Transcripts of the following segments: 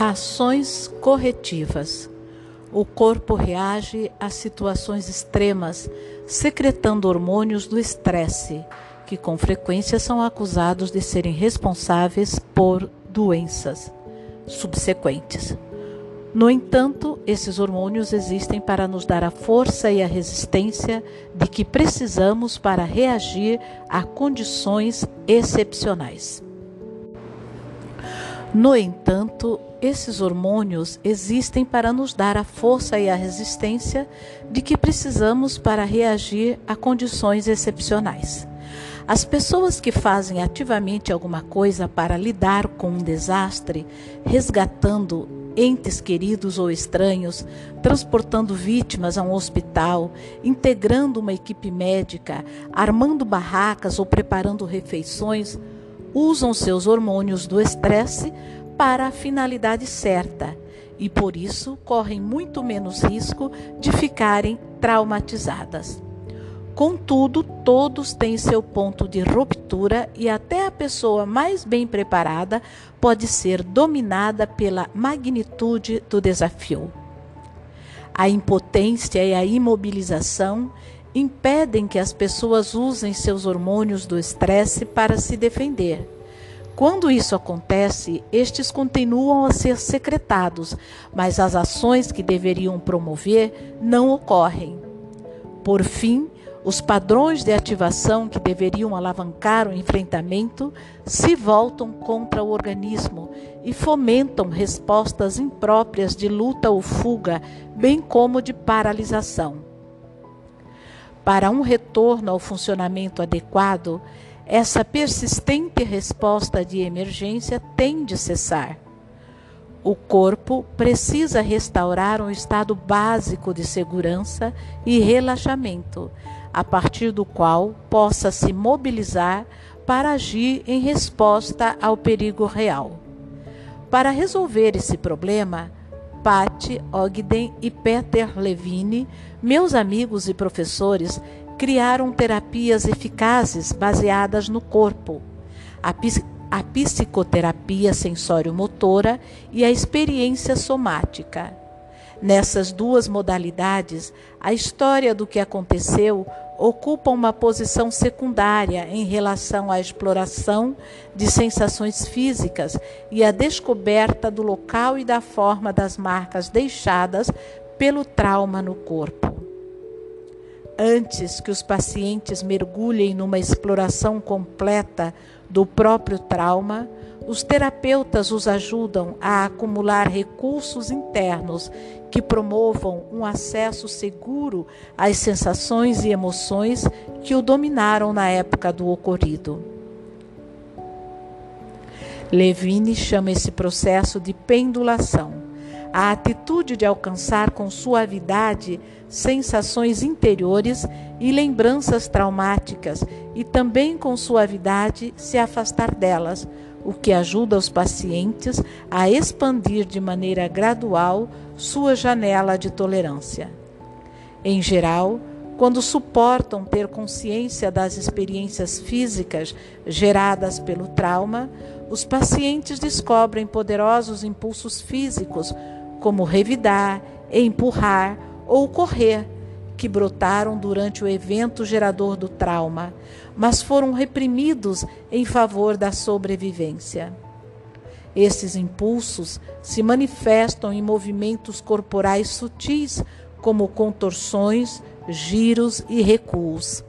Ações corretivas. O corpo reage a situações extremas, secretando hormônios do estresse, que com frequência são acusados de serem responsáveis por doenças subsequentes. No entanto, esses hormônios existem para nos dar a força e a resistência de que precisamos para reagir a condições excepcionais. No entanto, esses hormônios existem para nos dar a força e a resistência de que precisamos para reagir a condições excepcionais. As pessoas que fazem ativamente alguma coisa para lidar com um desastre, resgatando entes queridos ou estranhos, transportando vítimas a um hospital, integrando uma equipe médica, armando barracas ou preparando refeições, usam seus hormônios do estresse para a finalidade certa e por isso correm muito menos risco de ficarem traumatizadas. Contudo, todos têm seu ponto de ruptura e até a pessoa mais bem preparada pode ser dominada pela magnitude do desafio. A impotência e a imobilização impedem que as pessoas usem seus hormônios do estresse para se defender. Quando isso acontece, estes continuam a ser secretados, mas as ações que deveriam promover não ocorrem. Por fim, os padrões de ativação que deveriam alavancar o enfrentamento se voltam contra o organismo e fomentam respostas impróprias de luta ou fuga, bem como de paralisação. Para um retorno ao funcionamento adequado, essa persistente resposta de emergência tem de cessar. O corpo precisa restaurar um estado básico de segurança e relaxamento, a partir do qual possa se mobilizar para agir em resposta ao perigo real. Para resolver esse problema, Pat Ogden e Peter Levine, meus amigos e professores, criaram terapias eficazes baseadas no corpo. A, a psicoterapia sensório-motora e a experiência somática. Nessas duas modalidades, a história do que aconteceu ocupa uma posição secundária em relação à exploração de sensações físicas e à descoberta do local e da forma das marcas deixadas pelo trauma no corpo. Antes que os pacientes mergulhem numa exploração completa do próprio trauma, os terapeutas os ajudam a acumular recursos internos que promovam um acesso seguro às sensações e emoções que o dominaram na época do ocorrido. Levine chama esse processo de pendulação, a atitude de alcançar com suavidade sensações interiores e lembranças traumáticas e também com suavidade se afastar delas o que ajuda os pacientes a expandir de maneira gradual sua janela de tolerância. Em geral, quando suportam ter consciência das experiências físicas geradas pelo trauma, os pacientes descobrem poderosos impulsos físicos, como revidar, empurrar ou correr que brotaram durante o evento gerador do trauma, mas foram reprimidos em favor da sobrevivência. Esses impulsos se manifestam em movimentos corporais sutis, como contorções, giros e recuos.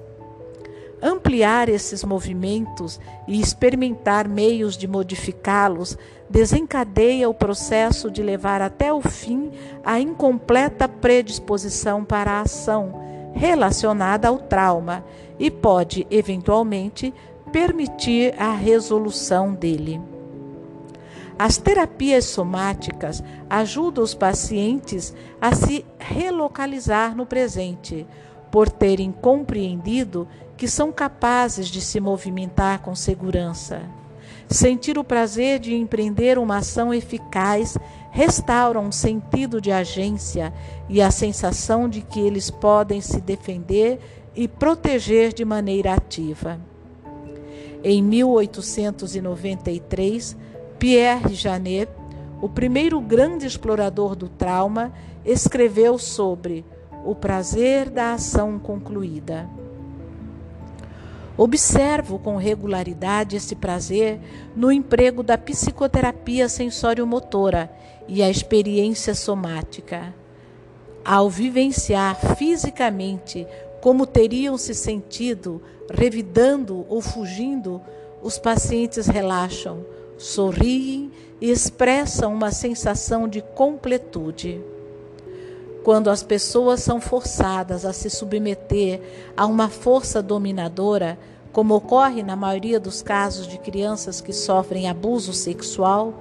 Ampliar esses movimentos e experimentar meios de modificá-los desencadeia o processo de levar até o fim a incompleta predisposição para a ação relacionada ao trauma e pode, eventualmente, permitir a resolução dele. As terapias somáticas ajudam os pacientes a se relocalizar no presente, por terem compreendido que são capazes de se movimentar com segurança. Sentir o prazer de empreender uma ação eficaz restaura um sentido de agência e a sensação de que eles podem se defender e proteger de maneira ativa. Em 1893, Pierre Janet, o primeiro grande explorador do trauma, escreveu sobre o prazer da ação concluída. Observo com regularidade esse prazer no emprego da psicoterapia sensório-motora e a experiência somática. Ao vivenciar fisicamente como teriam se sentido revidando ou fugindo, os pacientes relaxam, sorriem e expressam uma sensação de completude. Quando as pessoas são forçadas a se submeter a uma força dominadora, como ocorre na maioria dos casos de crianças que sofrem abuso sexual,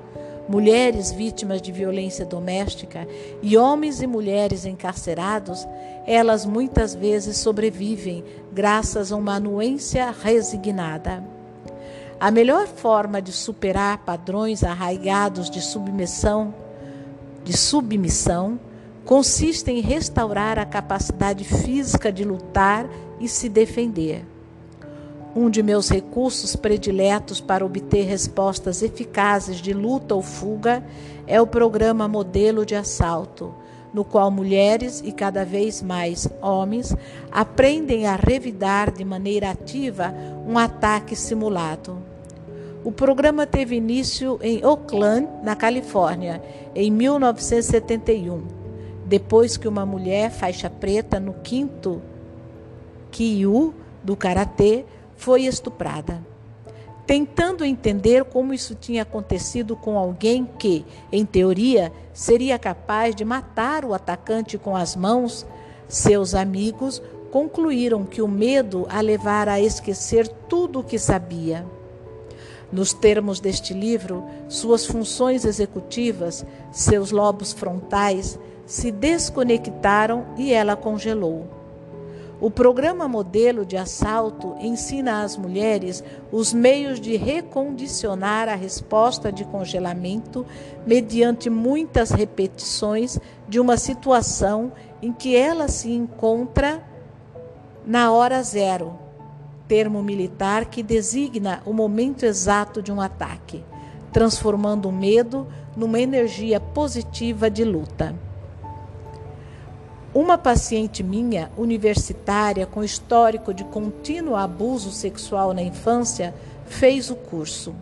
mulheres vítimas de violência doméstica e homens e mulheres encarcerados, elas muitas vezes sobrevivem graças a uma anuência resignada. A melhor forma de superar padrões arraigados de submissão, de submissão, consiste em restaurar a capacidade física de lutar e se defender. Um de meus recursos prediletos para obter respostas eficazes de luta ou fuga é o programa Modelo de Assalto, no qual mulheres e cada vez mais homens aprendem a revidar de maneira ativa um ataque simulado. O programa teve início em Oakland, na Califórnia, em 1971, depois que uma mulher faixa preta no quinto Kyu do karatê foi estuprada. Tentando entender como isso tinha acontecido com alguém que, em teoria, seria capaz de matar o atacante com as mãos, seus amigos concluíram que o medo a levara a esquecer tudo o que sabia. Nos termos deste livro, suas funções executivas, seus lobos frontais, se desconectaram e ela congelou. O programa modelo de assalto ensina às mulheres os meios de recondicionar a resposta de congelamento mediante muitas repetições de uma situação em que ela se encontra na hora zero, termo militar que designa o momento exato de um ataque, transformando o medo numa energia positiva de luta. Uma paciente minha, universitária, com histórico de contínuo abuso sexual na infância, fez o curso.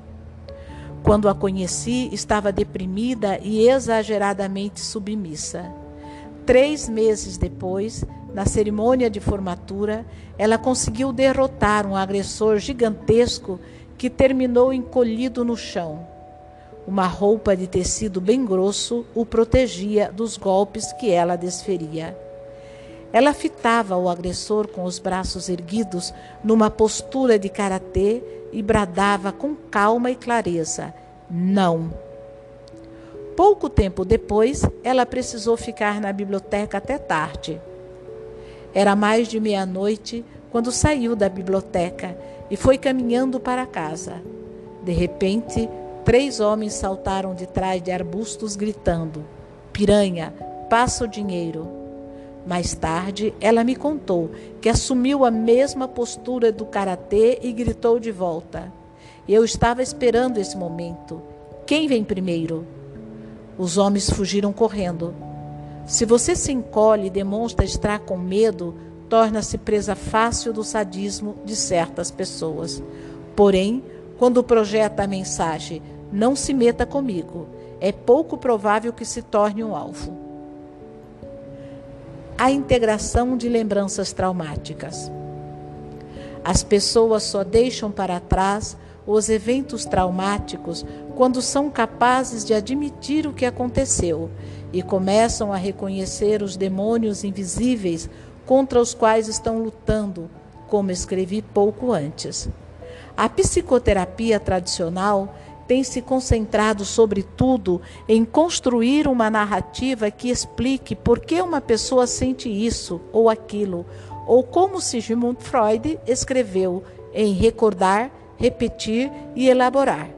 Quando a conheci, estava deprimida e exageradamente submissa. Três meses depois, na cerimônia de formatura, ela conseguiu derrotar um agressor gigantesco que terminou encolhido no chão. Uma roupa de tecido bem grosso o protegia dos golpes que ela desferia. Ela fitava o agressor com os braços erguidos numa postura de karatê e bradava com calma e clareza: Não. Pouco tempo depois, ela precisou ficar na biblioteca até tarde. Era mais de meia-noite quando saiu da biblioteca e foi caminhando para casa. De repente, Três homens saltaram de trás de arbustos gritando: Piranha, passa o dinheiro. Mais tarde, ela me contou que assumiu a mesma postura do karatê e gritou de volta. Eu estava esperando esse momento. Quem vem primeiro? Os homens fugiram correndo. Se você se encolhe e demonstra estar com medo, torna-se presa fácil do sadismo de certas pessoas. Porém, quando projeta a mensagem não se meta comigo. É pouco provável que se torne um alvo. A integração de lembranças traumáticas. As pessoas só deixam para trás os eventos traumáticos quando são capazes de admitir o que aconteceu e começam a reconhecer os demônios invisíveis contra os quais estão lutando, como escrevi pouco antes. A psicoterapia tradicional tem se concentrado, sobretudo, em construir uma narrativa que explique por que uma pessoa sente isso ou aquilo, ou como Sigmund Freud escreveu em recordar, repetir e elaborar.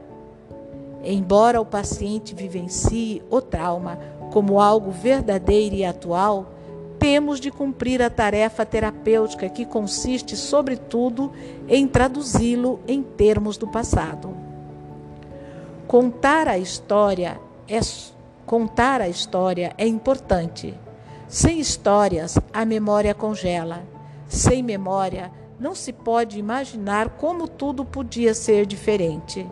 Embora o paciente vivencie o trauma como algo verdadeiro e atual, temos de cumprir a tarefa terapêutica que consiste, sobretudo, em traduzi-lo em termos do passado. Contar a história é contar a história é importante. Sem histórias, a memória congela. Sem memória, não se pode imaginar como tudo podia ser diferente.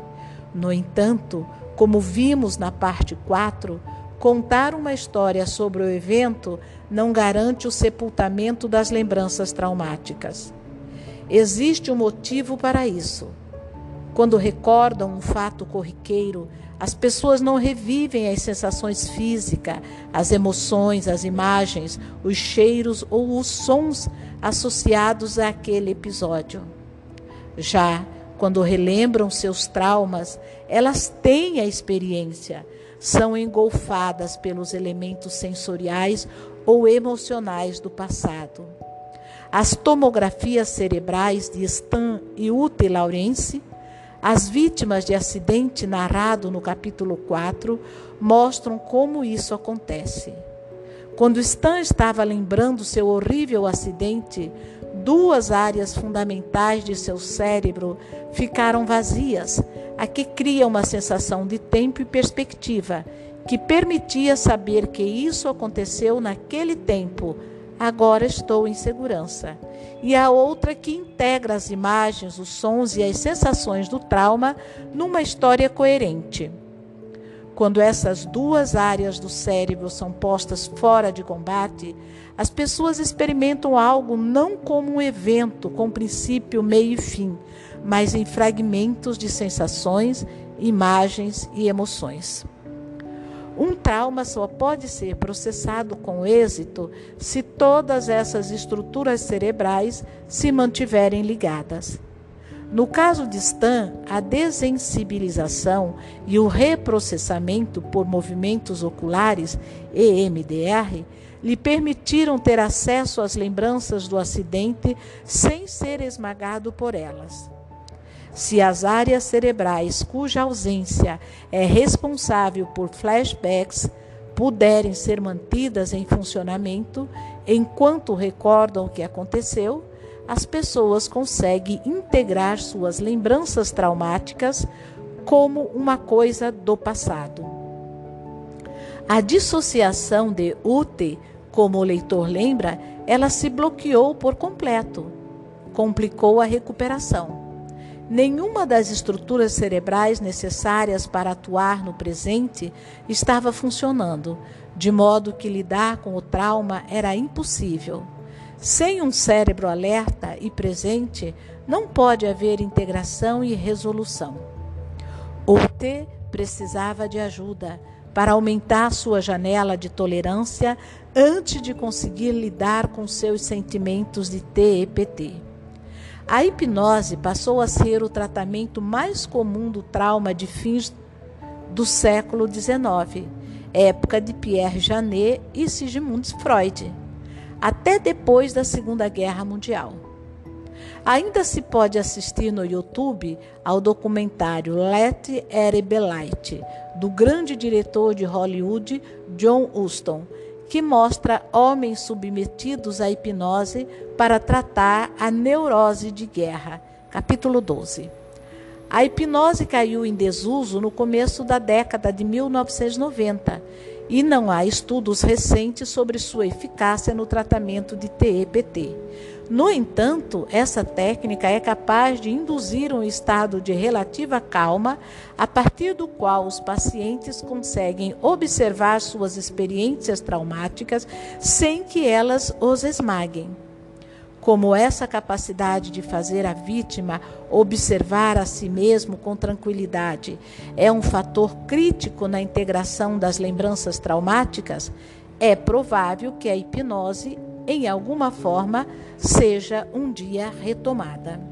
No entanto, como vimos na parte 4, contar uma história sobre o evento não garante o sepultamento das lembranças traumáticas. Existe um motivo para isso. Quando recordam um fato corriqueiro, as pessoas não revivem as sensações físicas, as emoções, as imagens, os cheiros ou os sons associados àquele episódio. Já quando relembram seus traumas, elas têm a experiência, são engolfadas pelos elementos sensoriais ou emocionais do passado. As tomografias cerebrais de Stan e Ute Laurence, as vítimas de acidente narrado no capítulo 4, mostram como isso acontece. Quando Stan estava lembrando seu horrível acidente, duas áreas fundamentais de seu cérebro ficaram vazias, a que cria uma sensação de tempo e perspectiva, que permitia saber que isso aconteceu naquele tempo. Agora estou em segurança. E a outra que integra as imagens, os sons e as sensações do trauma numa história coerente. Quando essas duas áreas do cérebro são postas fora de combate, as pessoas experimentam algo não como um evento com princípio, meio e fim, mas em fragmentos de sensações, imagens e emoções. Um trauma só pode ser processado com êxito se todas essas estruturas cerebrais se mantiverem ligadas. No caso de Stan, a desensibilização e o reprocessamento por movimentos oculares, EMDR, lhe permitiram ter acesso às lembranças do acidente sem ser esmagado por elas. Se as áreas cerebrais cuja ausência é responsável por flashbacks puderem ser mantidas em funcionamento enquanto recordam o que aconteceu, as pessoas conseguem integrar suas lembranças traumáticas como uma coisa do passado. A dissociação de Ute, como o leitor lembra, ela se bloqueou por completo, complicou a recuperação. Nenhuma das estruturas cerebrais necessárias para atuar no presente estava funcionando, de modo que lidar com o trauma era impossível. Sem um cérebro alerta e presente, não pode haver integração e resolução. O T precisava de ajuda para aumentar sua janela de tolerância antes de conseguir lidar com seus sentimentos de TEPT. A hipnose passou a ser o tratamento mais comum do trauma de fins do século XIX, época de Pierre Janet e Sigmund Freud até depois da Segunda Guerra Mundial. Ainda se pode assistir no YouTube ao documentário Let Ere Be Light, do grande diretor de Hollywood John Huston, que mostra homens submetidos à hipnose para tratar a neurose de guerra. Capítulo 12. A hipnose caiu em desuso no começo da década de 1990 e não há estudos recentes sobre sua eficácia no tratamento de TEPT. No entanto, essa técnica é capaz de induzir um estado de relativa calma, a partir do qual os pacientes conseguem observar suas experiências traumáticas sem que elas os esmaguem. Como essa capacidade de fazer a vítima observar a si mesmo com tranquilidade é um fator crítico na integração das lembranças traumáticas, é provável que a hipnose, em alguma forma, seja um dia retomada.